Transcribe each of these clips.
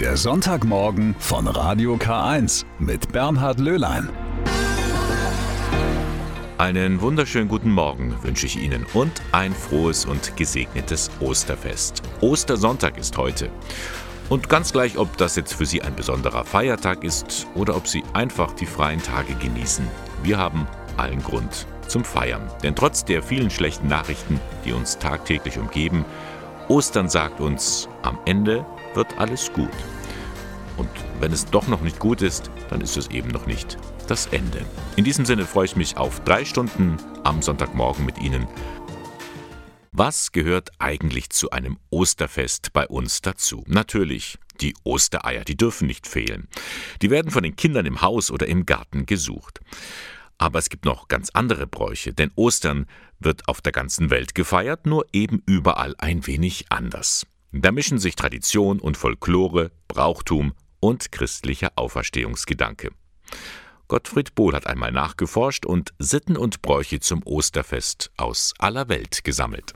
Der Sonntagmorgen von Radio K1 mit Bernhard Löhlein. Einen wunderschönen guten Morgen wünsche ich Ihnen und ein frohes und gesegnetes Osterfest. Ostersonntag ist heute. Und ganz gleich, ob das jetzt für Sie ein besonderer Feiertag ist oder ob Sie einfach die freien Tage genießen. Wir haben allen Grund zum Feiern. Denn trotz der vielen schlechten Nachrichten, die uns tagtäglich umgeben, Ostern sagt uns, am Ende wird alles gut. Und wenn es doch noch nicht gut ist, dann ist es eben noch nicht das Ende. In diesem Sinne freue ich mich auf drei Stunden am Sonntagmorgen mit Ihnen. Was gehört eigentlich zu einem Osterfest bei uns dazu? Natürlich die Ostereier, die dürfen nicht fehlen. Die werden von den Kindern im Haus oder im Garten gesucht. Aber es gibt noch ganz andere Bräuche, denn Ostern wird auf der ganzen Welt gefeiert, nur eben überall ein wenig anders. Da mischen sich Tradition und Folklore, Brauchtum und christlicher Auferstehungsgedanke. Gottfried Bohl hat einmal nachgeforscht und Sitten und Bräuche zum Osterfest aus aller Welt gesammelt.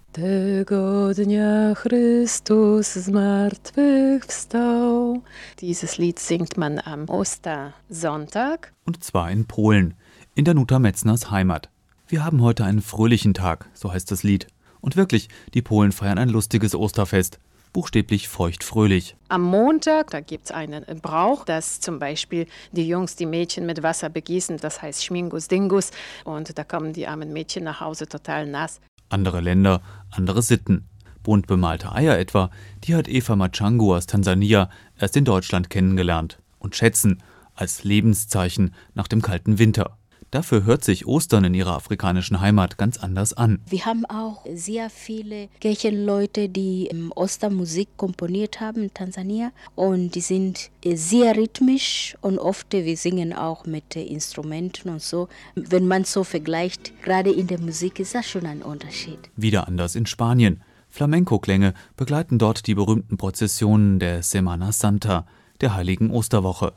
Dieses Lied singt man am Ostersonntag. Und zwar in Polen in der Nuta Metzners Heimat. Wir haben heute einen fröhlichen Tag, so heißt das Lied. Und wirklich, die Polen feiern ein lustiges Osterfest. Buchstäblich feucht-fröhlich. Am Montag, da gibt es einen Brauch, dass zum Beispiel die Jungs die Mädchen mit Wasser begießen, das heißt Schmingus Dingus. Und da kommen die armen Mädchen nach Hause total nass. Andere Länder, andere Sitten. Bunt bemalte Eier etwa, die hat Eva Machangu aus Tansania erst in Deutschland kennengelernt und schätzen als Lebenszeichen nach dem kalten Winter. Dafür hört sich Ostern in ihrer afrikanischen Heimat ganz anders an. Wir haben auch sehr viele Kirchenleute, die Ostermusik komponiert haben in Tansania und die sind sehr rhythmisch und oft wir singen auch mit Instrumenten und so. Wenn man so vergleicht, gerade in der Musik ist das schon ein Unterschied. Wieder anders in Spanien. Flamenco-Klänge begleiten dort die berühmten Prozessionen der Semana Santa, der heiligen Osterwoche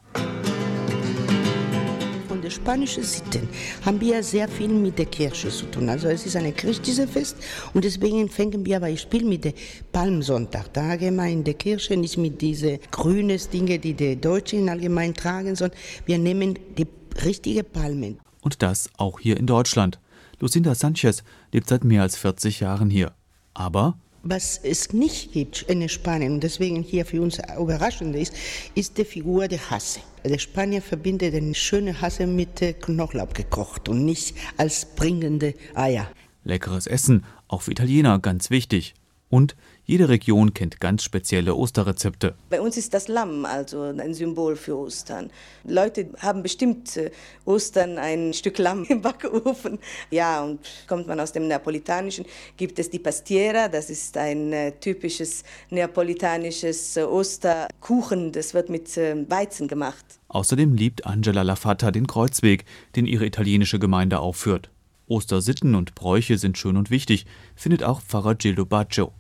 spanische Sitten haben wir sehr viel mit der Kirche zu tun. Also es ist ein christliches Fest und deswegen fangen wir Beispiel mit dem Palmsonntag. Da gehen in der Kirche nicht mit diesen grünen Dingen, die die Deutschen allgemein tragen, sondern wir nehmen die richtige Palmen. Und das auch hier in Deutschland. Lucinda Sanchez lebt seit mehr als 40 Jahren hier. Aber was es nicht gibt in Spanien und deswegen hier für uns überraschend ist, ist die Figur der Hasse. Der Spanier verbindet den schönen Hasse mit Knoblauch gekocht und nicht als bringende Eier. Leckeres Essen, auch für Italiener ganz wichtig. Und jede Region kennt ganz spezielle Osterrezepte. Bei uns ist das Lamm also ein Symbol für Ostern. Leute haben bestimmt äh, Ostern ein Stück Lamm im Backofen. Ja, und kommt man aus dem Neapolitanischen, gibt es die Pastiera, das ist ein äh, typisches neapolitanisches äh, Osterkuchen, das wird mit Weizen gemacht. Außerdem liebt Angela Lafata den Kreuzweg, den ihre italienische Gemeinde aufführt. Ostersitten und Bräuche sind schön und wichtig, findet auch Pfarrer Gildo Baccio.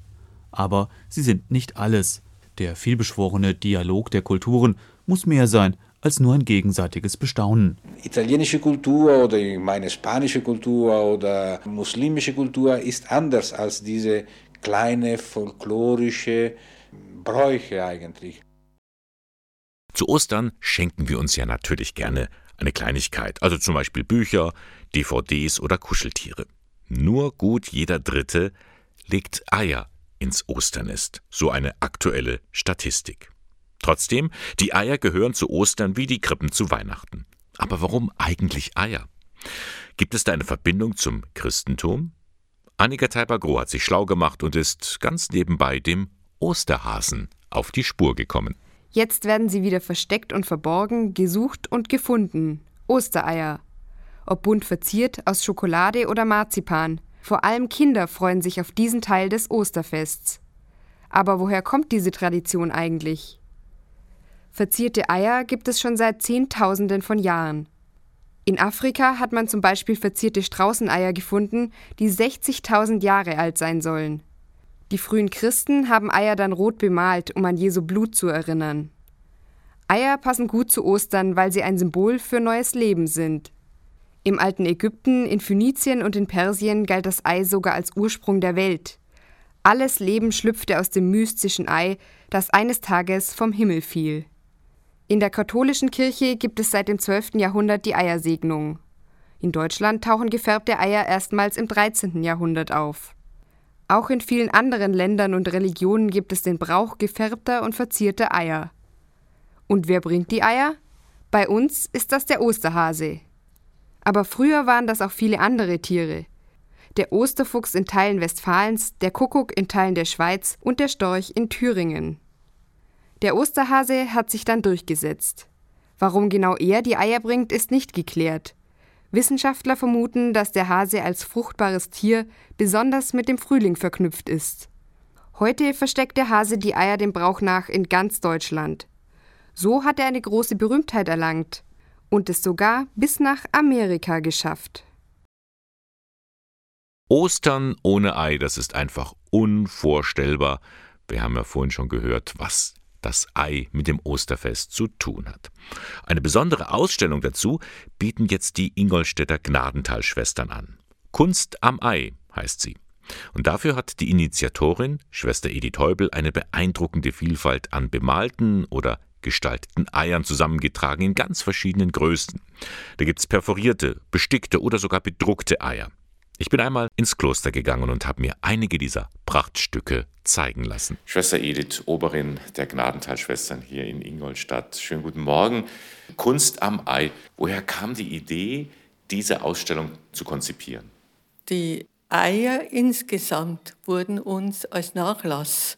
Aber sie sind nicht alles. Der vielbeschworene Dialog der Kulturen muss mehr sein als nur ein gegenseitiges Bestaunen. Italienische Kultur oder meine spanische Kultur oder muslimische Kultur ist anders als diese kleine folklorische Bräuche eigentlich. Zu Ostern schenken wir uns ja natürlich gerne eine Kleinigkeit, also zum Beispiel Bücher, DVDs oder Kuscheltiere. Nur gut jeder Dritte legt Eier ins Osternest, so eine aktuelle Statistik. Trotzdem, die Eier gehören zu Ostern wie die Krippen zu Weihnachten. Aber warum eigentlich Eier? Gibt es da eine Verbindung zum Christentum? Annika Teiber-Groh hat sich schlau gemacht und ist ganz nebenbei dem Osterhasen auf die Spur gekommen. Jetzt werden sie wieder versteckt und verborgen, gesucht und gefunden. Ostereier. Ob bunt verziert, aus Schokolade oder Marzipan. Vor allem Kinder freuen sich auf diesen Teil des Osterfests. Aber woher kommt diese Tradition eigentlich? Verzierte Eier gibt es schon seit Zehntausenden von Jahren. In Afrika hat man zum Beispiel verzierte Straußeneier gefunden, die 60.000 Jahre alt sein sollen. Die frühen Christen haben Eier dann rot bemalt, um an Jesu Blut zu erinnern. Eier passen gut zu Ostern, weil sie ein Symbol für neues Leben sind. Im alten Ägypten, in Phönizien und in Persien galt das Ei sogar als Ursprung der Welt. Alles Leben schlüpfte aus dem mystischen Ei, das eines Tages vom Himmel fiel. In der katholischen Kirche gibt es seit dem 12. Jahrhundert die Eiersegnung. In Deutschland tauchen gefärbte Eier erstmals im 13. Jahrhundert auf. Auch in vielen anderen Ländern und Religionen gibt es den Brauch gefärbter und verzierter Eier. Und wer bringt die Eier? Bei uns ist das der Osterhase. Aber früher waren das auch viele andere Tiere. Der Osterfuchs in Teilen Westfalens, der Kuckuck in Teilen der Schweiz und der Storch in Thüringen. Der Osterhase hat sich dann durchgesetzt. Warum genau er die Eier bringt, ist nicht geklärt. Wissenschaftler vermuten, dass der Hase als fruchtbares Tier besonders mit dem Frühling verknüpft ist. Heute versteckt der Hase die Eier dem Brauch nach in ganz Deutschland. So hat er eine große Berühmtheit erlangt und es sogar bis nach Amerika geschafft. Ostern ohne Ei, das ist einfach unvorstellbar. Wir haben ja vorhin schon gehört, was das Ei mit dem Osterfest zu tun hat. Eine besondere Ausstellung dazu bieten jetzt die Ingolstädter Gnadental-Schwestern an. Kunst am Ei heißt sie. Und dafür hat die Initiatorin, Schwester Edith Heubel, eine beeindruckende Vielfalt an bemalten oder gestalteten Eiern zusammengetragen in ganz verschiedenen Größen. Da gibt es perforierte, bestickte oder sogar bedruckte Eier. Ich bin einmal ins Kloster gegangen und habe mir einige dieser Prachtstücke zeigen lassen. Schwester Edith, Oberin der Gnadentalschwestern hier in Ingolstadt. Schönen guten Morgen. Kunst am Ei. Woher kam die Idee, diese Ausstellung zu konzipieren? Die Eier insgesamt wurden uns als Nachlass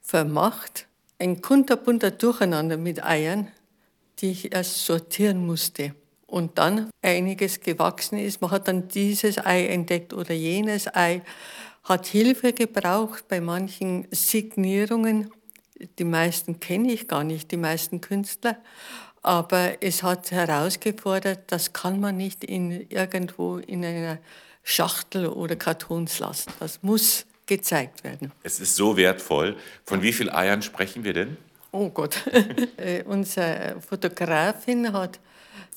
vermacht. Ein kunterbunter Durcheinander mit Eiern, die ich erst sortieren musste und dann einiges gewachsen ist. Man hat dann dieses Ei entdeckt oder jenes Ei, hat Hilfe gebraucht bei manchen Signierungen. Die meisten kenne ich gar nicht, die meisten Künstler. Aber es hat herausgefordert, das kann man nicht in irgendwo in einer Schachtel oder Kartons lassen. Das muss gezeigt werden. Es ist so wertvoll. Von wie vielen Eiern sprechen wir denn? Oh Gott. Äh, unsere Fotografin hat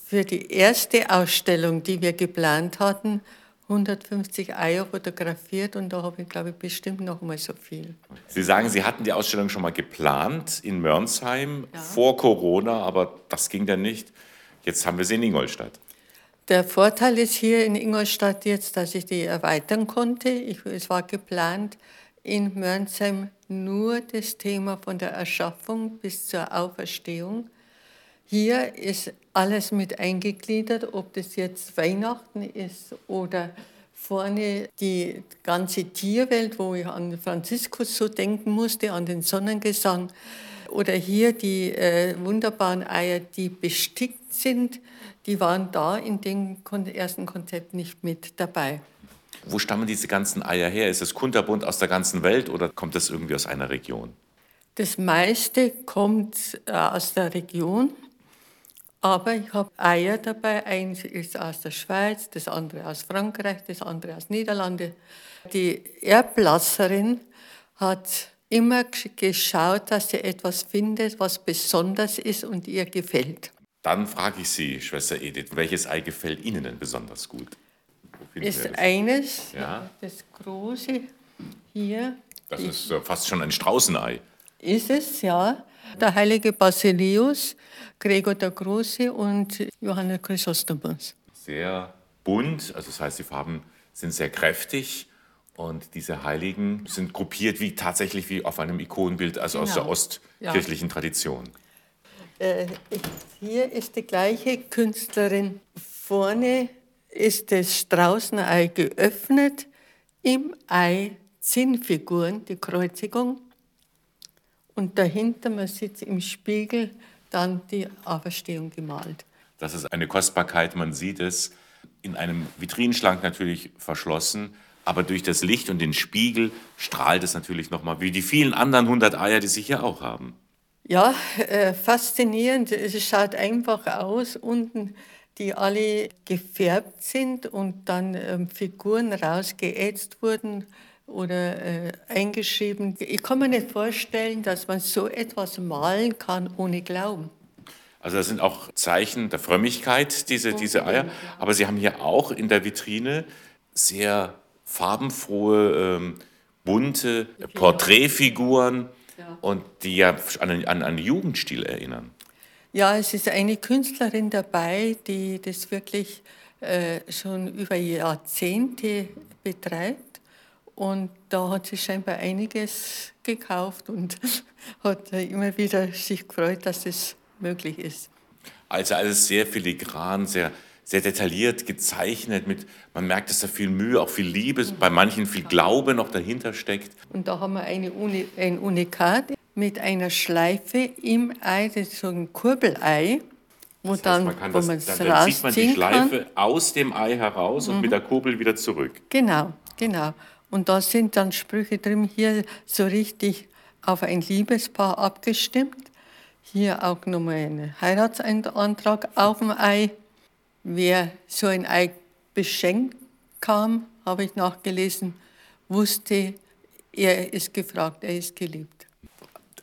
für die erste Ausstellung, die wir geplant hatten, 150 Eier fotografiert und da habe ich, glaube ich, bestimmt noch mal so viel. Sie sagen, Sie hatten die Ausstellung schon mal geplant in Mörnsheim ja. vor Corona, aber das ging dann nicht. Jetzt haben wir sie in Ingolstadt. Der Vorteil ist hier in Ingolstadt jetzt, dass ich die erweitern konnte. Ich, es war geplant, in Mörnsheim nur das Thema von der Erschaffung bis zur Auferstehung hier ist alles mit eingegliedert, ob das jetzt Weihnachten ist oder vorne die ganze Tierwelt, wo ich an Franziskus so denken musste, an den Sonnengesang. Oder hier die äh, wunderbaren Eier, die bestickt sind, die waren da in dem ersten Konzept nicht mit dabei. Wo stammen diese ganzen Eier her? Ist es kunterbunt aus der ganzen Welt oder kommt das irgendwie aus einer Region? Das meiste kommt äh, aus der Region. Aber ich habe Eier dabei. Eins ist aus der Schweiz, das andere aus Frankreich, das andere aus Niederlande. Die Erblasserin hat immer geschaut, dass sie etwas findet, was besonders ist und ihr gefällt. Dann frage ich Sie, Schwester Edith, welches Ei gefällt Ihnen denn besonders gut? Ist eines, ja? das große hier. Das ist fast schon ein Straußenei. Ist es, ja. Der heilige Basilius Gregor der Große und Johannes Chrysostomus. Sehr bunt, also das heißt, die Farben sind sehr kräftig und diese Heiligen sind gruppiert wie tatsächlich wie auf einem Ikonenbild, also genau. aus der ostkirchlichen ja. Tradition. Äh, hier ist die gleiche Künstlerin. Vorne ist das Straußenei geöffnet, im Ei Zinnfiguren, die Kreuzigung. Und dahinter, man sieht im Spiegel, dann die Auferstehung gemalt. Das ist eine Kostbarkeit, man sieht es in einem Vitrinenschrank natürlich verschlossen, aber durch das Licht und den Spiegel strahlt es natürlich nochmal, wie die vielen anderen hundert Eier, die Sie hier auch haben. Ja, äh, faszinierend. Es schaut einfach aus, unten, die alle gefärbt sind und dann ähm, Figuren rausgeätzt wurden oder äh, eingeschrieben. Ich kann mir nicht vorstellen, dass man so etwas malen kann ohne Glauben. Also das sind auch Zeichen der Frömmigkeit, diese, diese Eier. Aber Sie haben hier auch in der Vitrine sehr farbenfrohe ähm, bunte Porträtfiguren und die ja an, an einen Jugendstil erinnern. Ja, es ist eine Künstlerin dabei, die das wirklich äh, schon über Jahrzehnte betreibt. Und da hat sie scheinbar einiges gekauft und hat immer wieder sich gefreut, dass es möglich ist. Also alles sehr filigran, sehr, sehr detailliert gezeichnet. Mit, man merkt, dass da viel Mühe, auch viel Liebe, bei manchen viel Glaube noch dahinter steckt. Und da haben wir eine Uni, ein Unikat mit einer Schleife im Ei, das ist so ein Kurbelei. Wo Das heißt, dann, man kann wo das, man dann, dann sieht man die Schleife kann. aus dem Ei heraus und Mhm. mit der Kurbel wieder zurück. Genau, genau. Und da sind dann Sprüche drin, hier so richtig auf ein Liebespaar abgestimmt. Hier auch nochmal ein Heiratsantrag auf dem Ei. Wer so ein Ei beschenkt kam, habe ich nachgelesen, wusste, er ist gefragt, er ist geliebt.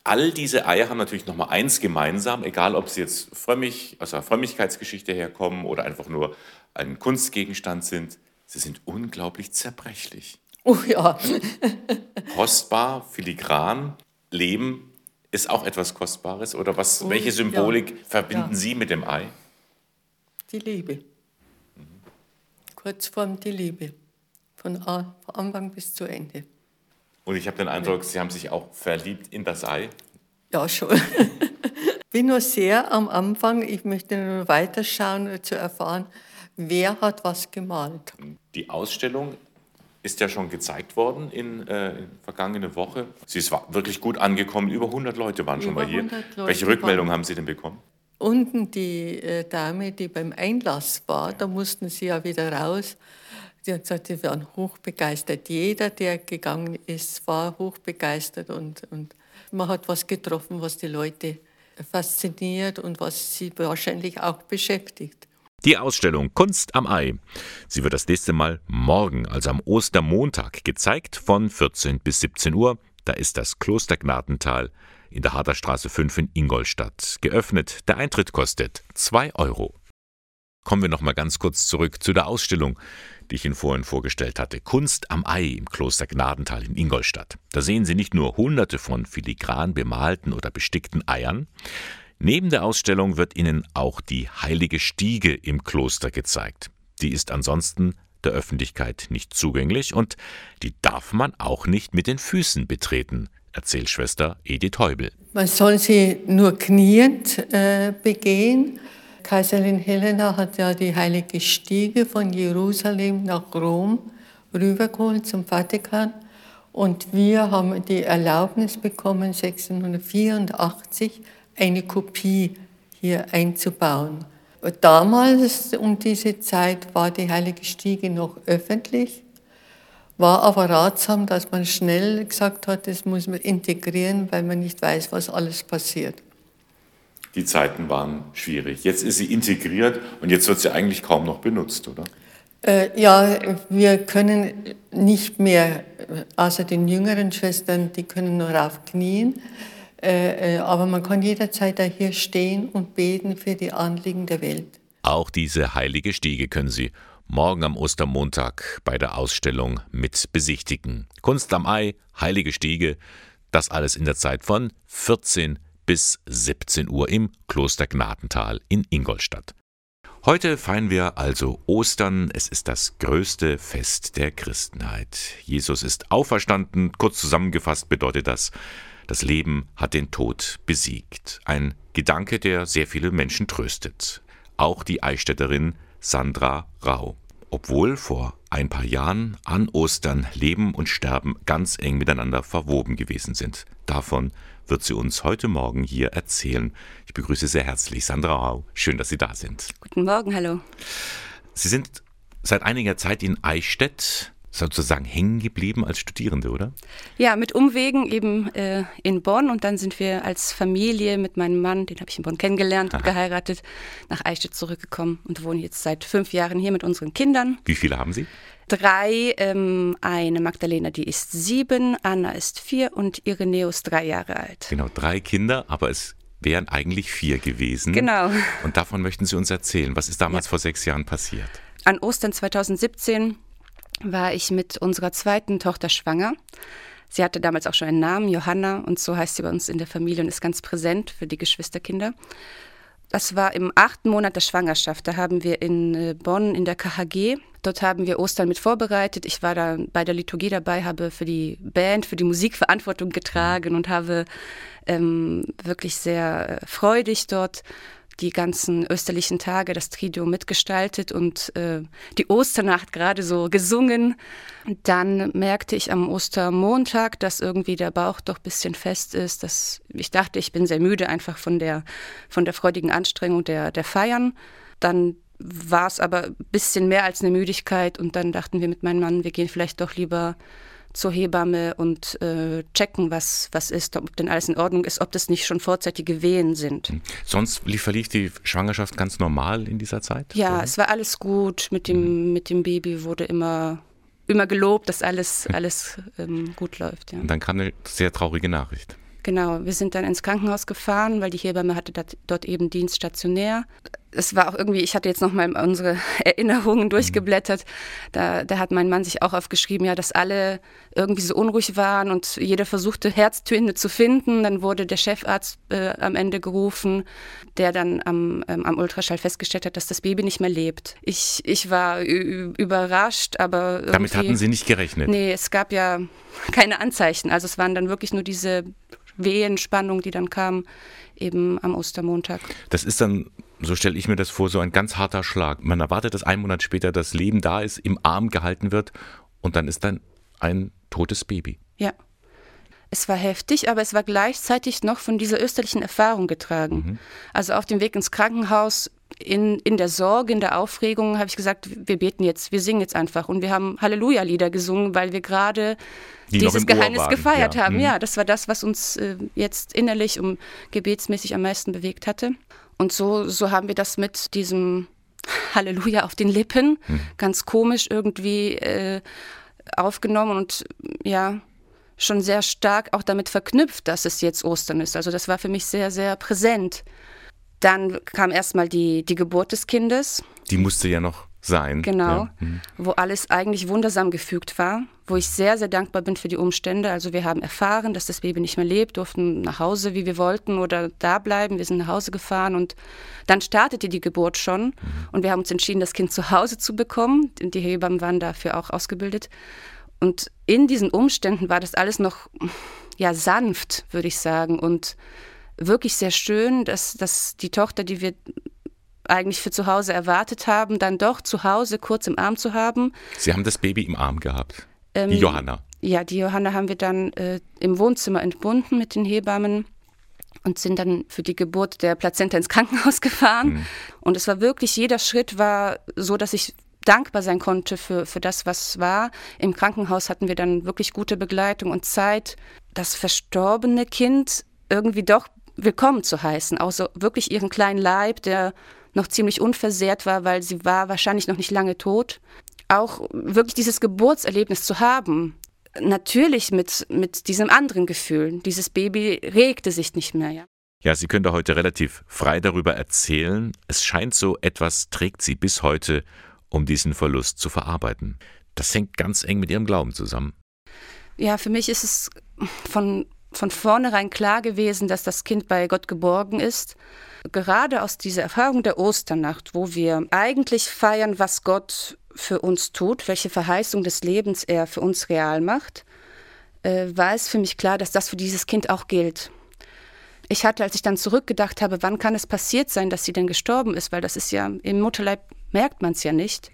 All diese Eier haben natürlich noch mal eins gemeinsam, egal ob sie jetzt frömmig, aus einer Frömmigkeitsgeschichte herkommen oder einfach nur ein Kunstgegenstand sind. Sie sind unglaublich zerbrechlich. Oh ja. Kostbar, filigran, Leben ist auch etwas Kostbares. Oder was, Oh, welche ja. Symbolik verbinden Ja. Sie mit dem Ei? Die Liebe. Kurzform die Liebe. Von Anfang bis zu Ende. Und ich habe den Eindruck, Sie haben sich auch verliebt in das Ei. Ja, schon. bin nur sehr am Anfang. Ich möchte nur weiterschauen, äh, zu erfahren, wer hat was gemalt. Die Ausstellung ist ja schon gezeigt worden in, äh, in vergangene Woche. Sie ist wirklich gut angekommen. Über 100 Leute waren schon Über mal hier. 100 Leute Welche Rückmeldung waren- haben Sie denn bekommen? Unten die äh, Dame, die beim Einlass war, da mussten sie ja wieder raus. Die hat gesagt, sie waren hochbegeistert. Jeder, der gegangen ist, war hochbegeistert und, und man hat was getroffen, was die Leute fasziniert und was sie wahrscheinlich auch beschäftigt. Die Ausstellung Kunst am Ei. Sie wird das nächste Mal morgen, also am Ostermontag, gezeigt von 14 bis 17 Uhr. Da ist das Kloster Gnadental in der Harderstraße 5 in Ingolstadt. Geöffnet. Der Eintritt kostet 2 Euro. Kommen wir noch mal ganz kurz zurück zu der Ausstellung, die ich Ihnen vorhin vorgestellt hatte. Kunst am Ei im Kloster Gnadental in Ingolstadt. Da sehen Sie nicht nur hunderte von filigran bemalten oder bestickten Eiern. Neben der Ausstellung wird Ihnen auch die heilige Stiege im Kloster gezeigt. Die ist ansonsten der Öffentlichkeit nicht zugänglich und die darf man auch nicht mit den Füßen betreten, erzählt Schwester Edith Heubel. Man soll sie nur kniend äh, begehen. Kaiserin Helena hat ja die heilige Stiege von Jerusalem nach Rom rübergeholt zum Vatikan. Und wir haben die Erlaubnis bekommen, 1684 eine Kopie hier einzubauen. Damals um diese Zeit war die heilige Stiege noch öffentlich. War aber ratsam, dass man schnell gesagt hat, das muss man integrieren, weil man nicht weiß, was alles passiert. Die Zeiten waren schwierig. Jetzt ist sie integriert und jetzt wird sie eigentlich kaum noch benutzt, oder? Äh, ja, wir können nicht mehr, außer den jüngeren Schwestern, die können nur auf Knien, äh, äh, aber man kann jederzeit da hier stehen und beten für die Anliegen der Welt. Auch diese heilige Stiege können Sie morgen am Ostermontag bei der Ausstellung mit besichtigen. Kunst am Ei, heilige Stiege, das alles in der Zeit von 14 bis 17 Uhr im Kloster Gnadental in Ingolstadt. Heute feiern wir also Ostern. Es ist das größte Fest der Christenheit. Jesus ist auferstanden. Kurz zusammengefasst bedeutet das, das Leben hat den Tod besiegt. Ein Gedanke, der sehr viele Menschen tröstet. Auch die Eichstätterin Sandra Rau. Obwohl vor ein paar Jahren an Ostern Leben und Sterben ganz eng miteinander verwoben gewesen sind. Davon wird sie uns heute Morgen hier erzählen. Ich begrüße sehr herzlich Sandra Rau. Schön, dass Sie da sind. Guten Morgen, hallo. Sie sind seit einiger Zeit in Eichstätt sozusagen hängen geblieben als Studierende, oder? Ja, mit Umwegen eben äh, in Bonn und dann sind wir als Familie mit meinem Mann, den habe ich in Bonn kennengelernt und geheiratet, nach Eichstätt zurückgekommen und wohnen jetzt seit fünf Jahren hier mit unseren Kindern. Wie viele haben Sie? Drei, ähm, eine Magdalena, die ist sieben, Anna ist vier und Irenäus drei Jahre alt. Genau, drei Kinder, aber es wären eigentlich vier gewesen. Genau. Und davon möchten Sie uns erzählen. Was ist damals vor sechs Jahren passiert? An Ostern 2017 war ich mit unserer zweiten Tochter schwanger. Sie hatte damals auch schon einen Namen, Johanna, und so heißt sie bei uns in der Familie und ist ganz präsent für die Geschwisterkinder. Das war im achten Monat der Schwangerschaft. Da haben wir in äh, Bonn in der KHG, dort haben wir Ostern mit vorbereitet. Ich war da bei der Liturgie dabei, habe für die Band, für die Musik Verantwortung getragen und habe ähm, wirklich sehr äh, freudig dort die ganzen österlichen Tage, das Triduum mitgestaltet und äh, die Osternacht gerade so gesungen. Dann merkte ich am Ostermontag, dass irgendwie der Bauch doch ein bisschen fest ist. Dass ich dachte, ich bin sehr müde einfach von der, von der freudigen Anstrengung der, der Feiern. Dann war es aber ein bisschen mehr als eine Müdigkeit und dann dachten wir mit meinem Mann, wir gehen vielleicht doch lieber zur Hebamme und äh, checken, was, was ist, ob denn alles in Ordnung ist, ob das nicht schon vorzeitige Wehen sind. Hm. Sonst verlief die Schwangerschaft ganz normal in dieser Zeit? Ja, oder? es war alles gut. Mit dem, mhm. mit dem Baby wurde immer, immer gelobt, dass alles, alles ähm, gut läuft. Ja. Und dann kam eine sehr traurige Nachricht. Genau, wir sind dann ins Krankenhaus gefahren, weil die Hebamme hatte dort eben Dienst stationär es war auch irgendwie, ich hatte jetzt nochmal unsere Erinnerungen durchgeblättert. Da, da hat mein Mann sich auch aufgeschrieben, ja, dass alle irgendwie so unruhig waren und jeder versuchte, Herztöne zu finden. Dann wurde der Chefarzt äh, am Ende gerufen, der dann am, ähm, am Ultraschall festgestellt hat, dass das Baby nicht mehr lebt. Ich, ich war überrascht, aber. Damit hatten Sie nicht gerechnet? Nee, es gab ja keine Anzeichen. Also es waren dann wirklich nur diese Wehenspannung, die dann kam, eben am Ostermontag. Das ist dann so stelle ich mir das vor, so ein ganz harter Schlag. Man erwartet, dass ein Monat später das Leben da ist, im Arm gehalten wird und dann ist dann ein totes Baby. Ja. Es war heftig, aber es war gleichzeitig noch von dieser österlichen Erfahrung getragen. Mhm. Also auf dem Weg ins Krankenhaus, in, in der Sorge, in der Aufregung, habe ich gesagt, wir beten jetzt, wir singen jetzt einfach. Und wir haben Halleluja-Lieder gesungen, weil wir gerade Die dieses Geheimnis gefeiert ja. haben. Mhm. Ja, das war das, was uns äh, jetzt innerlich und gebetsmäßig am meisten bewegt hatte. Und so, so haben wir das mit diesem Halleluja auf den Lippen, mhm. ganz komisch irgendwie äh, aufgenommen und ja, schon sehr stark auch damit verknüpft, dass es jetzt Ostern ist. Also das war für mich sehr, sehr präsent. Dann kam erstmal die, die Geburt des Kindes. Die musste ja noch sein. Genau, ja. mhm. wo alles eigentlich wundersam gefügt war, wo ich sehr, sehr dankbar bin für die Umstände. Also wir haben erfahren, dass das Baby nicht mehr lebt, durften nach Hause, wie wir wollten oder da bleiben. Wir sind nach Hause gefahren und dann startete die Geburt schon mhm. und wir haben uns entschieden, das Kind zu Hause zu bekommen. Die Hebammen waren dafür auch ausgebildet. Und in diesen Umständen war das alles noch ja sanft, würde ich sagen und wirklich sehr schön, dass, dass die Tochter, die wir eigentlich für zu Hause erwartet haben, dann doch zu Hause kurz im Arm zu haben. Sie haben das Baby im Arm gehabt, ähm, die Johanna. Ja, die Johanna haben wir dann äh, im Wohnzimmer entbunden mit den Hebammen und sind dann für die Geburt der Plazenta ins Krankenhaus gefahren. Mhm. Und es war wirklich, jeder Schritt war so, dass ich dankbar sein konnte für, für das, was war. Im Krankenhaus hatten wir dann wirklich gute Begleitung und Zeit, das verstorbene Kind irgendwie doch willkommen zu heißen. Auch so wirklich ihren kleinen Leib, der noch ziemlich unversehrt war, weil sie war wahrscheinlich noch nicht lange tot. Auch wirklich dieses Geburtserlebnis zu haben, natürlich mit, mit diesem anderen Gefühl. Dieses Baby regte sich nicht mehr. Ja. Ja, Sie können da heute relativ frei darüber erzählen. Es scheint so, etwas trägt Sie bis heute, um diesen Verlust zu verarbeiten. Das hängt ganz eng mit Ihrem Glauben zusammen. Ja, für mich ist es von, von vornherein klar gewesen, dass das Kind bei Gott geborgen ist gerade aus dieser Erfahrung der Osternacht, wo wir eigentlich feiern, was Gott für uns tut, welche Verheißung des Lebens er für uns real macht, äh, war es für mich klar, dass das für dieses Kind auch gilt. Ich hatte, als ich dann zurückgedacht habe, wann kann es passiert sein, dass sie denn gestorben ist, weil das ist ja im Mutterleib merkt man es ja nicht,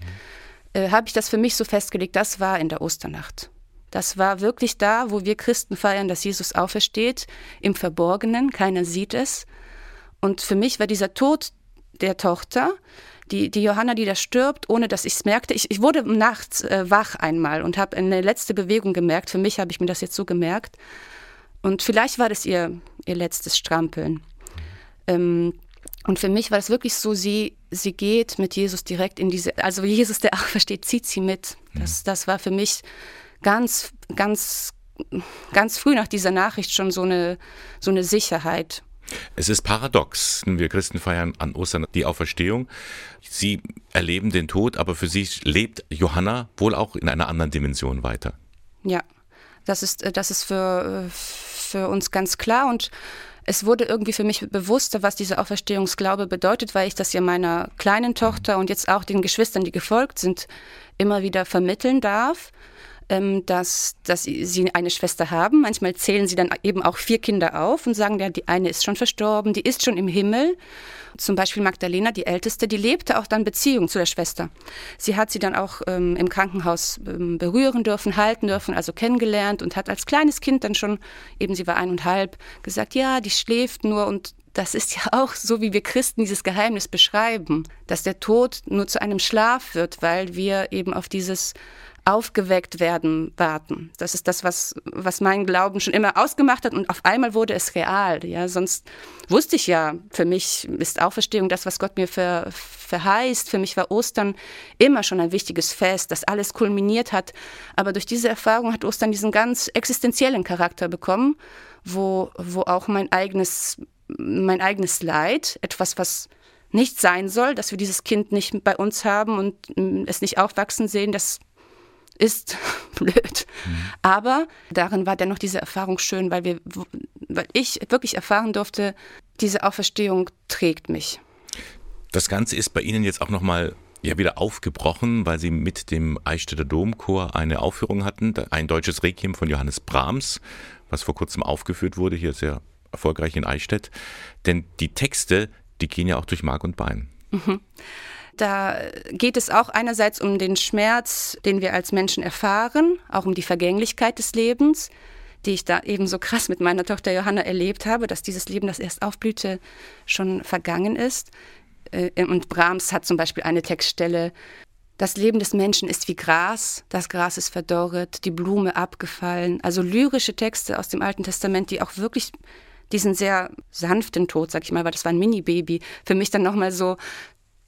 äh, habe ich das für mich so festgelegt, das war in der Osternacht. Das war wirklich da, wo wir Christen feiern, dass Jesus aufersteht, im Verborgenen, keiner sieht es. Und für mich war dieser Tod der Tochter, die, die Johanna, die da stirbt, ohne dass ich es merkte. Ich, ich wurde nachts äh, wach einmal und habe eine letzte Bewegung gemerkt. Für mich habe ich mir das jetzt so gemerkt. Und vielleicht war das ihr, ihr letztes Strampeln. Ähm, und für mich war es wirklich so, sie, sie geht mit Jesus direkt in diese, also Jesus, der auch versteht, zieht sie mit. Das, das war für mich ganz, ganz, ganz früh nach dieser Nachricht schon so eine, so eine Sicherheit. Es ist paradox. Wir Christen feiern an Ostern die Auferstehung. Sie erleben den Tod, aber für sie lebt Johanna wohl auch in einer anderen Dimension weiter. Ja, Das ist, äh, das ist für, äh, für uns ganz klar und es wurde irgendwie für mich bewusster, was dieser Auferstehungsglaube bedeutet, weil ich das ja meiner kleinen Tochter und jetzt auch den Geschwistern, die gefolgt sind, immer wieder vermitteln darf ähm, dass, dass sie eine Schwester haben. Manchmal zählen sie dann eben auch vier Kinder auf und sagen, ja, die eine ist schon verstorben, die ist schon im Himmel. Zum Beispiel Magdalena, die Älteste, die lebte auch dann Beziehung zu der Schwester. Sie hat sie dann auch ähm, im Krankenhaus ähm, berühren dürfen, halten dürfen, also kennengelernt und hat als kleines Kind dann schon, eben sie war eineinhalb, gesagt, ja, die schläft nur und das ist ja auch so, wie wir Christen dieses Geheimnis beschreiben, dass der Tod nur zu einem Schlaf wird, weil wir eben auf dieses aufgeweckt werden warten. Das ist das, was, was mein Glauben schon immer ausgemacht hat und auf einmal wurde es real. Ja, sonst wusste ich ja, für mich ist Auferstehung das, was Gott mir ver, verheißt. Für mich war Ostern immer schon ein wichtiges Fest, das alles kulminiert hat. Aber durch diese Erfahrung hat Ostern diesen ganz existenziellen Charakter bekommen, wo, wo auch mein eigenes, mein eigenes Leid, etwas, was nicht sein soll, dass wir dieses Kind nicht bei uns haben und es nicht aufwachsen sehen, das ist blöd. Mhm. Aber darin war dennoch diese Erfahrung schön, weil, wir, weil ich wirklich erfahren durfte, diese Auferstehung trägt mich. Das Ganze ist bei Ihnen jetzt auch nochmal ja wieder aufgebrochen, weil Sie mit dem Eichstätter Domchor eine Aufführung hatten, ein deutsches Requiem von Johannes Brahms, was vor kurzem aufgeführt wurde, hier sehr erfolgreich in Eichstätt. Denn die Texte, die gehen ja auch durch Mark und Bein. Mhm. Da geht es auch einerseits um den Schmerz, den wir als Menschen erfahren, auch um die Vergänglichkeit des Lebens, die ich da eben so krass mit meiner Tochter Johanna erlebt habe, dass dieses Leben, das erst aufblühte, schon vergangen ist. Äh, und Brahms hat zum Beispiel eine Textstelle, das Leben des Menschen ist wie Gras, das Gras ist verdorret, die Blume abgefallen. Also lyrische Texte aus dem Alten Testament, die auch wirklich diesen sehr sanften Tod, sag ich mal, weil das war ein Mini-Baby, für mich dann nochmal so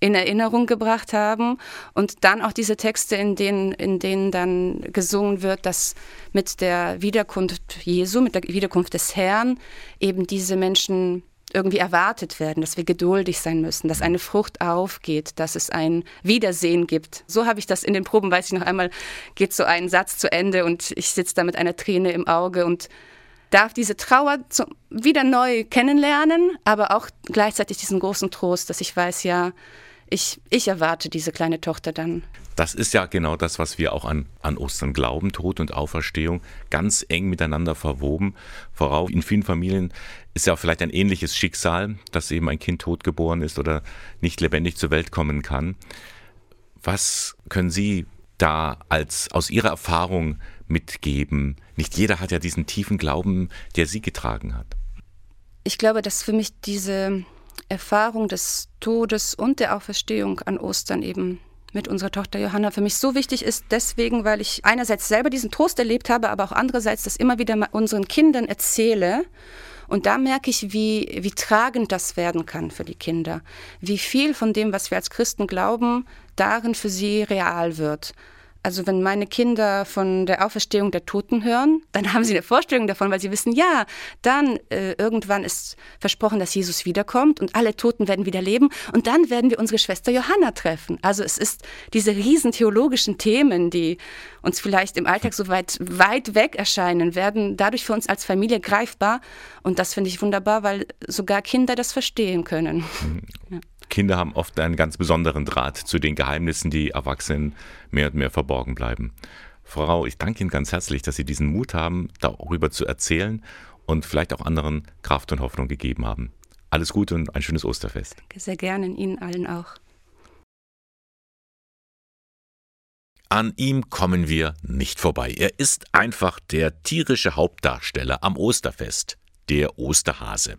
in Erinnerung gebracht haben und dann auch diese Texte, in denen, in denen dann gesungen wird, dass mit der Wiederkunft Jesu, mit der Wiederkunft des Herrn eben diese Menschen irgendwie erwartet werden, dass wir geduldig sein müssen, dass eine Frucht aufgeht, dass es ein Wiedersehen gibt. So habe ich das in den Proben, weiß ich noch einmal, geht so ein Satz zu Ende und ich sitze da mit einer Träne im Auge und darf diese Trauer wieder neu kennenlernen, aber auch gleichzeitig diesen großen Trost, dass ich weiß, ja, ich, ich erwarte diese kleine Tochter dann. Das ist ja genau das, was wir auch an, an Ostern glauben, Tod und Auferstehung, ganz eng miteinander verwoben. Vorauf in vielen Familien ist ja auch vielleicht ein ähnliches Schicksal, dass eben ein Kind totgeboren ist oder nicht lebendig zur Welt kommen kann. Was können Sie da als aus Ihrer Erfahrung mitgeben? Nicht jeder hat ja diesen tiefen Glauben, der Sie getragen hat. Ich glaube, dass für mich diese Erfahrung des Todes und der Auferstehung an Ostern eben mit unserer Tochter Johanna für mich so wichtig ist, deswegen, weil ich einerseits selber diesen Trost erlebt habe, aber auch andererseits das immer wieder unseren Kindern erzähle. Und da merke ich, wie, wie tragend das werden kann für die Kinder. Wie viel von dem, was wir als Christen glauben, darin für sie real wird. Also wenn meine Kinder von der Auferstehung der Toten hören, dann haben sie eine Vorstellung davon, weil sie wissen, ja, dann äh, irgendwann ist versprochen, dass Jesus wiederkommt und alle Toten werden wieder leben und dann werden wir unsere Schwester Johanna treffen. Also es ist diese riesen theologischen Themen, die uns vielleicht im Alltag so weit, weit weg erscheinen, werden dadurch für uns als Familie greifbar und das finde ich wunderbar, weil sogar Kinder das verstehen können. Mhm. Ja. Kinder haben oft einen ganz besonderen Draht zu den Geheimnissen, die Erwachsenen mehr und mehr verborgen bleiben. Frau, ich danke Ihnen ganz herzlich, dass Sie diesen Mut haben, darüber zu erzählen und vielleicht auch anderen Kraft und Hoffnung gegeben haben. Alles Gute und ein schönes Osterfest. Danke sehr gerne, Ihnen allen auch. An ihm kommen wir nicht vorbei. Er ist einfach der tierische Hauptdarsteller am Osterfest, der Osterhase.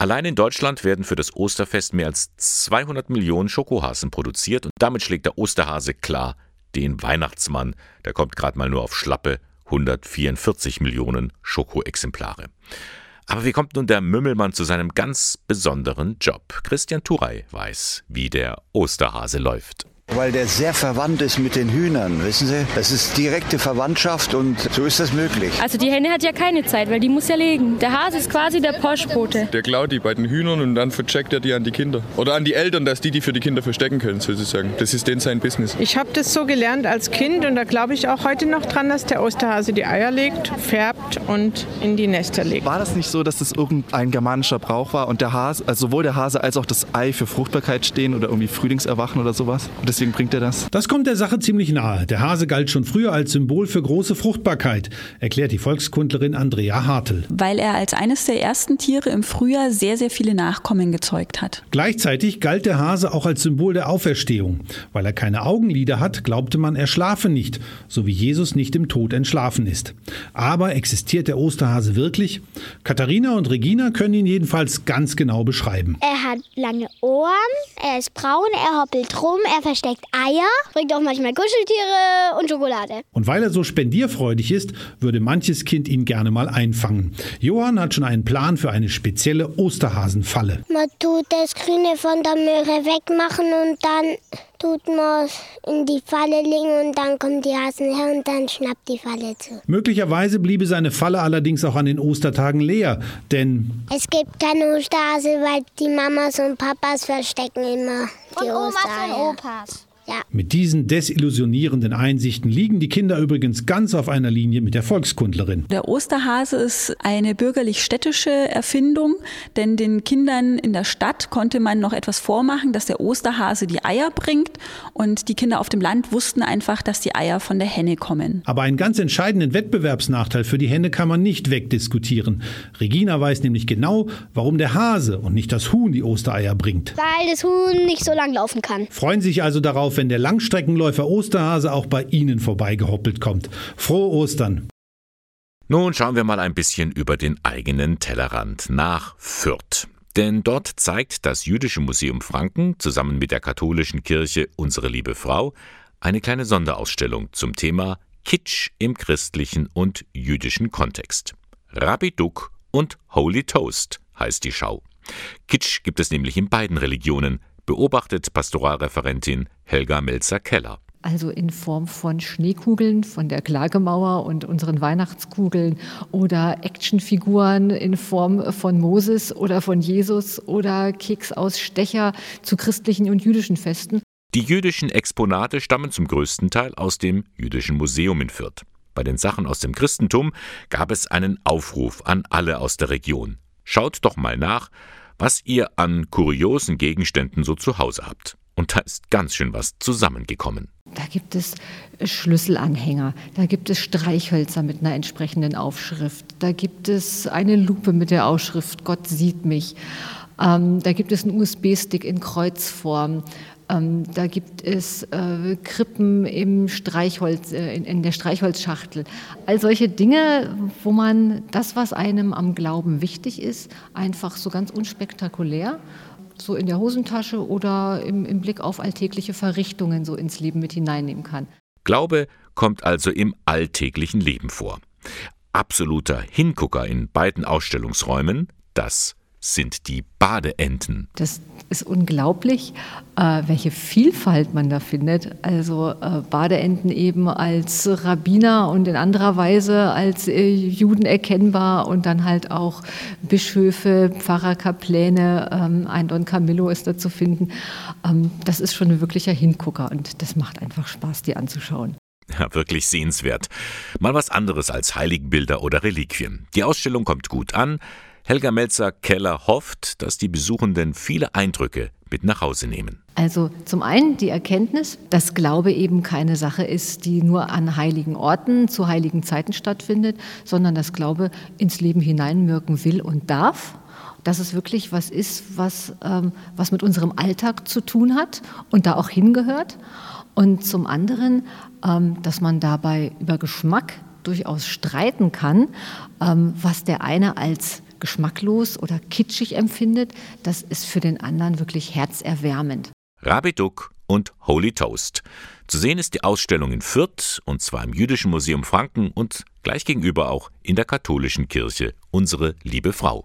Allein in Deutschland werden für das Osterfest mehr als 200 Millionen Schokohasen produziert und damit schlägt der Osterhase klar den Weihnachtsmann. Der kommt gerade mal nur auf schlappe 144 Millionen Schokoexemplare. Aber wie kommt nun der Mümmelmann zu seinem ganz besonderen Job? Christian Turey weiß, wie der Osterhase läuft. Weil der sehr verwandt ist mit den Hühnern, wissen Sie? Das ist direkte Verwandtschaft und so ist das möglich. Also die Henne hat ja keine Zeit, weil die muss ja legen. Der Hase ist quasi der Postbote. Der klaut die bei den Hühnern und dann vercheckt er die an die Kinder. Oder an die Eltern, dass die die für die Kinder verstecken können, sozusagen. Das ist denen sein Business. Ich habe das so gelernt als Kind und da glaube ich auch heute noch dran, dass der Osterhase die Eier legt, färbt und in die Nester legt. War das nicht so, dass das irgendein germanischer Brauch war und der Hase, also sowohl der Hase als auch das Ei für Fruchtbarkeit stehen oder irgendwie Frühlingserwachen oder sowas? Und deswegen bringt er das? Das kommt der Sache ziemlich nahe. Der Hase galt schon früher als Symbol für große Fruchtbarkeit, erklärt die Volkskundlerin Andrea Hartl. Weil er als eines der ersten Tiere im Frühjahr sehr, sehr viele Nachkommen gezeugt hat. Gleichzeitig galt der Hase auch als Symbol der Auferstehung. Weil er keine Augenlider hat, glaubte man, er schlafe nicht, so wie Jesus nicht im Tod entschlafen ist. Aber existiert der Osterhase wirklich? Katharina und Regina können ihn jedenfalls ganz genau beschreiben. Er hat lange Ohren, er ist braun, er hoppelt rum, er versteckt Eier, bringt auch manchmal Kuscheltiere und Schokolade. Und weil er so spendierfreudig ist, würde manches Kind ihn gerne mal einfangen. Johann hat schon einen Plan für eine spezielle Osterhasenfalle. Man tut das Grüne von der Möhre wegmachen und dann tut man in die Falle legen und dann kommen die Hasen her und dann schnappt die Falle zu. Möglicherweise bliebe seine Falle allerdings auch an den Ostertagen leer, denn Es gibt keine Osterhase, weil die Mamas und Papas verstecken immer die und Omas und Opas. Ja. mit diesen desillusionierenden Einsichten liegen die Kinder übrigens ganz auf einer Linie mit der Volkskundlerin. Der Osterhase ist eine bürgerlich-städtische Erfindung, denn den Kindern in der Stadt konnte man noch etwas vormachen, dass der Osterhase die Eier bringt und die Kinder auf dem Land wussten einfach, dass die Eier von der Henne kommen. Aber einen ganz entscheidenden Wettbewerbsnachteil für die Henne kann man nicht wegdiskutieren. Regina weiß nämlich genau, warum der Hase und nicht das Huhn die Ostereier bringt. Weil das Huhn nicht so lang laufen kann. Freuen sich also darauf, wenn der Langstreckenläufer Osterhase auch bei Ihnen vorbeigehoppelt kommt. Frohe Ostern! Nun schauen wir mal ein bisschen über den eigenen Tellerrand nach Fürth. Denn dort zeigt das Jüdische Museum Franken zusammen mit der katholischen Kirche Unsere Liebe Frau eine kleine Sonderausstellung zum Thema Kitsch im christlichen und jüdischen Kontext. Rabbi Duck und Holy Toast heißt die Schau. Kitsch gibt es nämlich in beiden Religionen, beobachtet Pastoralreferentin Helga Melzer-Keller. Also in Form von Schneekugeln von der Klagemauer und unseren Weihnachtskugeln oder Actionfiguren in Form von Moses oder von Jesus oder Keksausstecher zu christlichen und jüdischen Festen. Die jüdischen Exponate stammen zum größten Teil aus dem Jüdischen Museum in Fürth. Bei den Sachen aus dem Christentum gab es einen Aufruf an alle aus der Region. Schaut doch mal nach, was ihr an kuriosen Gegenständen so zu Hause habt. Und da ist ganz schön was zusammengekommen. Da gibt es Schlüsselanhänger, da gibt es Streichhölzer mit einer entsprechenden Aufschrift, da gibt es eine Lupe mit der Aufschrift Gott sieht mich, ähm, da gibt es einen USB-Stick in Kreuzform, da gibt es äh, Krippen im Streichholz, äh, in, in der Streichholzschachtel. All solche Dinge, wo man das, was einem am Glauben wichtig ist, einfach so ganz unspektakulär so in der Hosentasche oder im, im Blick auf alltägliche Verrichtungen so ins Leben mit hineinnehmen kann. Glaube kommt also im alltäglichen Leben vor. Absoluter Hingucker in beiden Ausstellungsräumen, das sind die Badeenten. Das ist unglaublich, äh, welche Vielfalt man da findet. Also äh, Badeenten eben als Rabbiner und in anderer Weise als äh, Juden erkennbar und dann halt auch Bischöfe, Pfarrer, Kapläne, ähm, ein Don Camillo ist da zu finden. Ähm, das ist schon ein wirklicher Hingucker und das macht einfach Spaß, die anzuschauen. Ja, wirklich sehenswert. Mal was anderes als Heiligenbilder oder Reliquien. Die Ausstellung kommt gut an. Helga Melzer-Keller hofft, dass die Besuchenden viele Eindrücke mit nach Hause nehmen. Also zum einen die Erkenntnis, dass Glaube eben keine Sache ist, die nur an heiligen Orten zu heiligen Zeiten stattfindet, sondern dass Glaube ins Leben hineinwirken will und darf. Dass es wirklich was ist, was, ähm, was mit unserem Alltag zu tun hat und da auch hingehört. Und zum anderen, ähm, dass man dabei über Geschmack durchaus streiten kann, ähm, was der eine als geschmacklos oder kitschig empfindet, das ist für den anderen wirklich herzerwärmend. Rabbi Duck und Holy Toast. Zu sehen ist die Ausstellung in Fürth, und zwar im Jüdischen Museum Franken und gleich gegenüber auch in der katholischen Kirche Unsere Liebe Frau.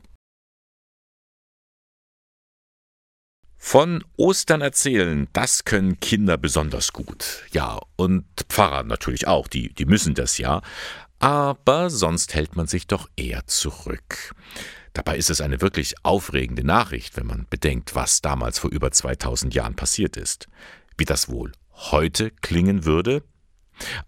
Von Ostern erzählen, das können Kinder besonders gut. Ja, und Pfarrer natürlich auch, die, die müssen das ja. Aber sonst hält man sich doch eher zurück. Dabei ist es eine wirklich aufregende Nachricht, wenn man bedenkt, was damals vor über 2000 Jahren passiert ist. Wie das wohl heute klingen würde?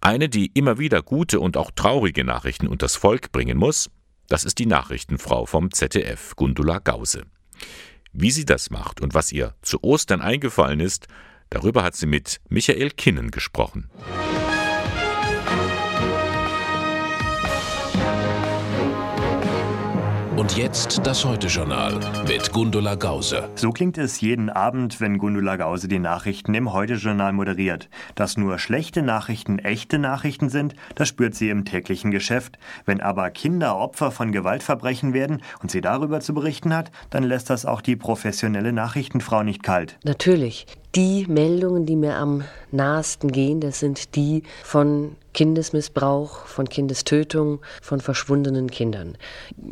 Eine, die immer wieder gute und auch traurige Nachrichten unters Volk bringen muss, das ist die Nachrichtenfrau vom ZDF, Gundula Gause. Wie sie das macht und was ihr zu Ostern eingefallen ist, darüber hat sie mit Michael Kinnen gesprochen. Und jetzt das Heute-Journal mit Gundula Gause. So klingt es jeden Abend, wenn Gundula Gause die Nachrichten im Heute-Journal moderiert. Dass nur schlechte Nachrichten echte Nachrichten sind, das spürt sie im täglichen Geschäft. Wenn aber Kinder Opfer von Gewaltverbrechen werden und sie darüber zu berichten hat, dann lässt das auch die professionelle Nachrichtenfrau nicht kalt. Natürlich. Die Meldungen, die mir am nahesten gehen, das sind die von Kindesmissbrauch, von Kindestötung, von verschwundenen Kindern.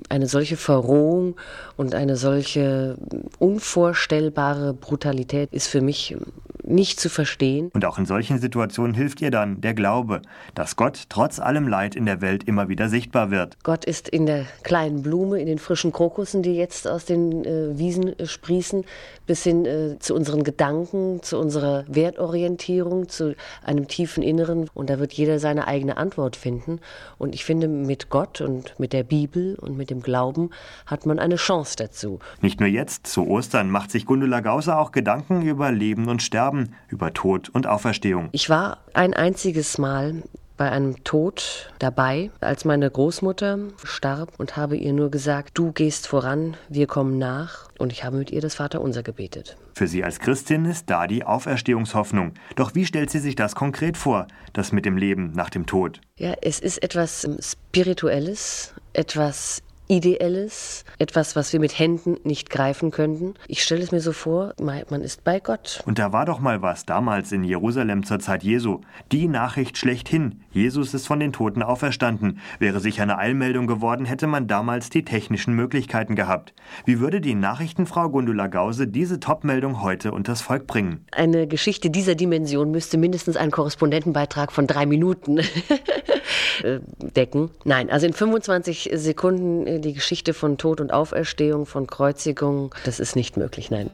Eine solche Verrohung und eine solche unvorstellbare Brutalität ist für mich nicht zu verstehen. Und auch in solchen Situationen hilft ihr dann der Glaube, dass Gott trotz allem Leid in der Welt immer wieder sichtbar wird. Gott ist in der kleinen Blume, in den frischen Krokussen, die jetzt aus den äh, Wiesen sprießen, bis hin äh, zu unseren Gedanken, zu unserer Wertorientierung, zu einem tiefen Inneren. Und da wird jeder seine eigene Antwort finden. Und ich finde, mit Gott und mit der Bibel und mit dem Glauben hat man eine Chance dazu. Nicht nur jetzt, zu Ostern, macht sich Gundula Gauser auch Gedanken über Leben und Sterben, über Tod und Auferstehung. Ich war ein einziges Mal bei einem Tod dabei, als meine Großmutter starb und habe ihr nur gesagt, du gehst voran, wir kommen nach. Und ich habe mit ihr das Vaterunser gebetet. Für sie als Christin ist da die Auferstehungshoffnung. Doch wie stellt sie sich das konkret vor, das mit dem Leben nach dem Tod? Ja, es ist etwas Spirituelles, etwas Ideelles, etwas, was wir mit Händen nicht greifen könnten. Ich stelle es mir so vor, man ist bei Gott. Und da war doch mal was damals in Jerusalem zur Zeit Jesu. Die Nachricht schlechthin. Jesus ist von den Toten auferstanden. Wäre sich eine Eilmeldung geworden, hätte man damals die technischen Möglichkeiten gehabt. Wie würde die Nachrichtenfrau Gundula Gause diese Topmeldung heute unters Volk bringen? Eine Geschichte dieser Dimension müsste mindestens einen Korrespondentenbeitrag von drei Minuten äh, decken. Nein, also in 25 Sekunden die Geschichte von Tod und Auferstehung, von Kreuzigung, das ist nicht möglich, nein.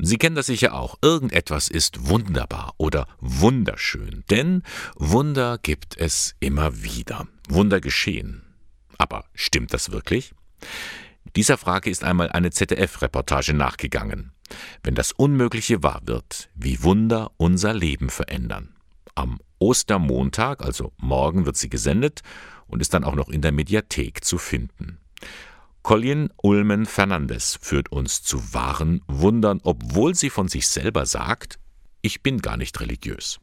Sie kennen das sicher auch. Irgendetwas ist wunderbar oder wunderschön, denn Wunder gibt es immer wieder. Wunder geschehen. Aber stimmt das wirklich? Dieser Frage ist einmal eine ZDF-Reportage nachgegangen. Wenn das Unmögliche wahr wird, wie Wunder unser Leben verändern. Am Ostermontag, also morgen, wird sie gesendet und ist dann auch noch in der Mediathek zu finden. Colin Ulmen Fernandes führt uns zu wahren Wundern, obwohl sie von sich selber sagt, ich bin gar nicht religiös.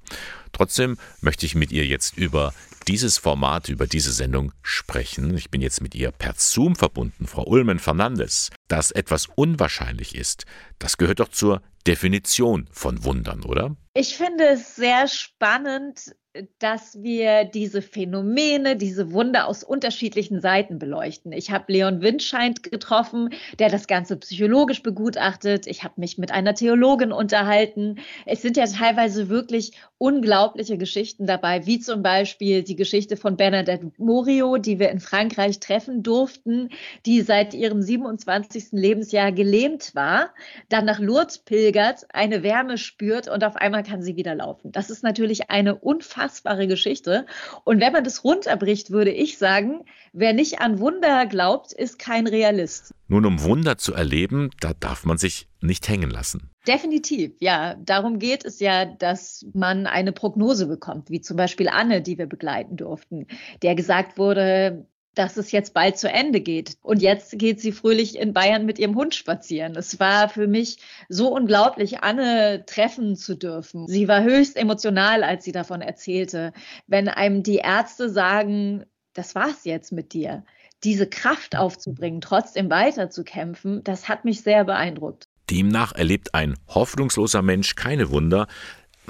Trotzdem möchte ich mit ihr jetzt über dieses Format, über diese Sendung sprechen. Ich bin jetzt mit ihr per Zoom verbunden, Frau Ulmen Fernandes. Dass etwas unwahrscheinlich ist, das gehört doch zur Definition von Wundern, oder? Ich finde es sehr spannend, dass wir diese Phänomene, diese Wunder aus unterschiedlichen Seiten beleuchten. Ich habe Leon Windscheid getroffen, der das Ganze psychologisch begutachtet. Ich habe mich mit einer Theologin unterhalten. Es sind ja teilweise wirklich unglaubliche Geschichten dabei, wie zum Beispiel die Geschichte von Bernadette Morio, die wir in Frankreich treffen durften, die seit ihrem 27. Lebensjahr gelähmt war, dann nach Lourdes pilgert, eine Wärme spürt und auf einmal kann sie wieder laufen. Das ist natürlich eine unfassbare Geschichte. Und wenn man das runterbricht, würde ich sagen, wer nicht an Wunder glaubt, ist kein Realist. Nun, um Wunder zu erleben, da darf man sich nicht hängen lassen. Definitiv, ja. Darum geht es ja, dass man eine Prognose bekommt, wie zum Beispiel Anne, die wir begleiten durften, der gesagt wurde, dass es jetzt bald zu Ende geht. Und jetzt geht sie fröhlich in Bayern mit ihrem Hund spazieren. Es war für mich so unglaublich, Anne treffen zu dürfen. Sie war höchst emotional, als sie davon erzählte. Wenn einem die Ärzte sagen, das war's jetzt mit dir diese Kraft aufzubringen, trotzdem weiterzukämpfen, das hat mich sehr beeindruckt. Demnach erlebt ein hoffnungsloser Mensch keine Wunder,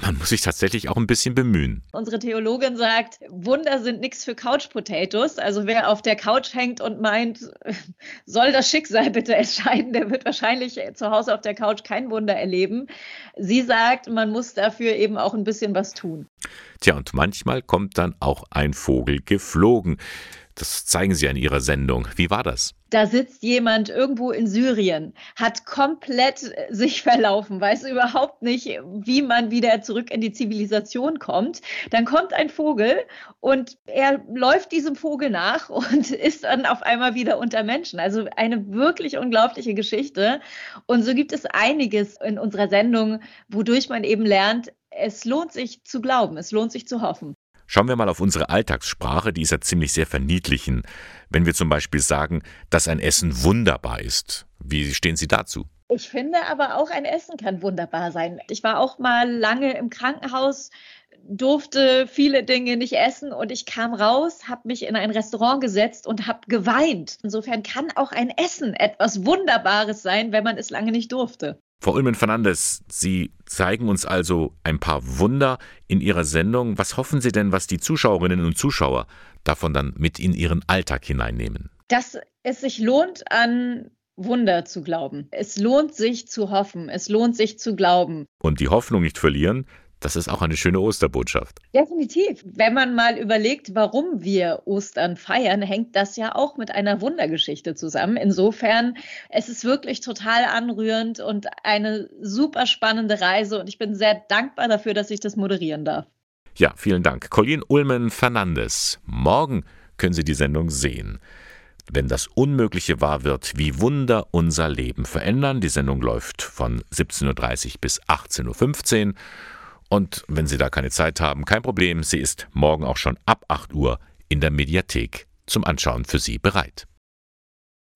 man muss sich tatsächlich auch ein bisschen bemühen. Unsere Theologin sagt, Wunder sind nichts für Couch Potatoes. Also wer auf der Couch hängt und meint, soll das Schicksal bitte entscheiden, der wird wahrscheinlich zu Hause auf der Couch kein Wunder erleben. Sie sagt, man muss dafür eben auch ein bisschen was tun. Tja, und manchmal kommt dann auch ein Vogel geflogen. Das zeigen Sie in Ihrer Sendung. Wie war das? Da sitzt jemand irgendwo in Syrien, hat komplett äh, sich verlaufen, weiß überhaupt nicht, wie man wieder zurück in die Zivilisation kommt. Dann kommt ein Vogel und er läuft diesem Vogel nach und ist dann auf einmal wieder unter Menschen. Also eine wirklich unglaubliche Geschichte. Und so gibt es einiges in unserer Sendung, wodurch man eben lernt, es lohnt sich zu glauben, es lohnt sich zu hoffen. Schauen wir mal auf unsere Alltagssprache, die ist ja ziemlich sehr verniedlichen. Wenn wir zum Beispiel sagen, dass ein Essen wunderbar ist. Wie stehen Sie dazu? Ich finde aber auch ein Essen kann wunderbar sein. Ich war auch mal lange im Krankenhaus, durfte viele Dinge nicht essen und ich kam raus, habe mich in ein Restaurant gesetzt und habe geweint. Insofern kann auch ein Essen etwas Wunderbares sein, wenn man es lange nicht durfte. Frau Ulmen Fernandes, Sie zeigen uns also ein paar Wunder in Ihrer Sendung. Was hoffen Sie denn, was die Zuschauerinnen und Zuschauer davon dann mit in ihren Alltag hineinnehmen? Dass es sich lohnt, an Wunder zu glauben. Es lohnt sich zu hoffen. Es lohnt sich zu glauben. Und die Hoffnung nicht verlieren, das ist auch eine schöne Osterbotschaft. Definitiv. Wenn man mal überlegt, warum wir Ostern feiern, hängt das ja auch mit einer Wundergeschichte zusammen. Insofern, es ist wirklich total anrührend und eine super spannende Reise und ich bin sehr dankbar dafür, dass ich das moderieren darf. Ja, vielen Dank. Colin Ulmen Fernandes. Morgen können Sie die Sendung sehen. Wenn das Unmögliche wahr wird, wie Wunder unser Leben verändern. Die Sendung läuft von 17.30 Uhr bis 18.15 Uhr. Und wenn Sie da keine Zeit haben, kein Problem, sie ist morgen auch schon ab 8 Uhr in der Mediathek zum Anschauen für Sie bereit.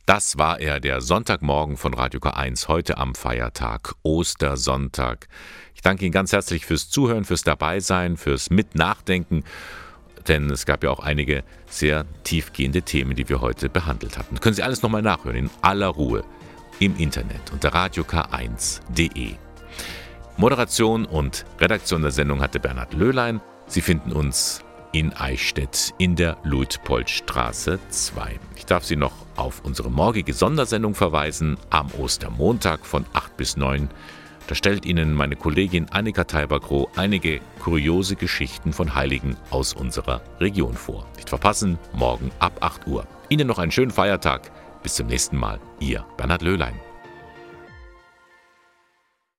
Das war er, der Sonntagmorgen von Radio K1, heute am Feiertag, Ostersonntag. Ich danke Ihnen ganz herzlich fürs Zuhören, fürs Dabeisein, fürs Mitnachdenken, denn es gab ja auch einige sehr tiefgehende Themen, die wir heute behandelt hatten. Können Sie alles nochmal nachhören, in aller Ruhe, im Internet unter radiok1.de. Moderation und Redaktion der Sendung hatte Bernhard Löhlein. Sie finden uns in Eichstätt in der Luitpoldstraße 2. Ich darf Sie noch auf unsere morgige Sondersendung verweisen am Ostermontag von 8 bis 9. Da stellt Ihnen meine Kollegin Annika Teiberkroh einige kuriose Geschichten von Heiligen aus unserer Region vor. Nicht verpassen, morgen ab 8 Uhr. Ihnen noch einen schönen Feiertag. Bis zum nächsten Mal. Ihr Bernhard Löhlein.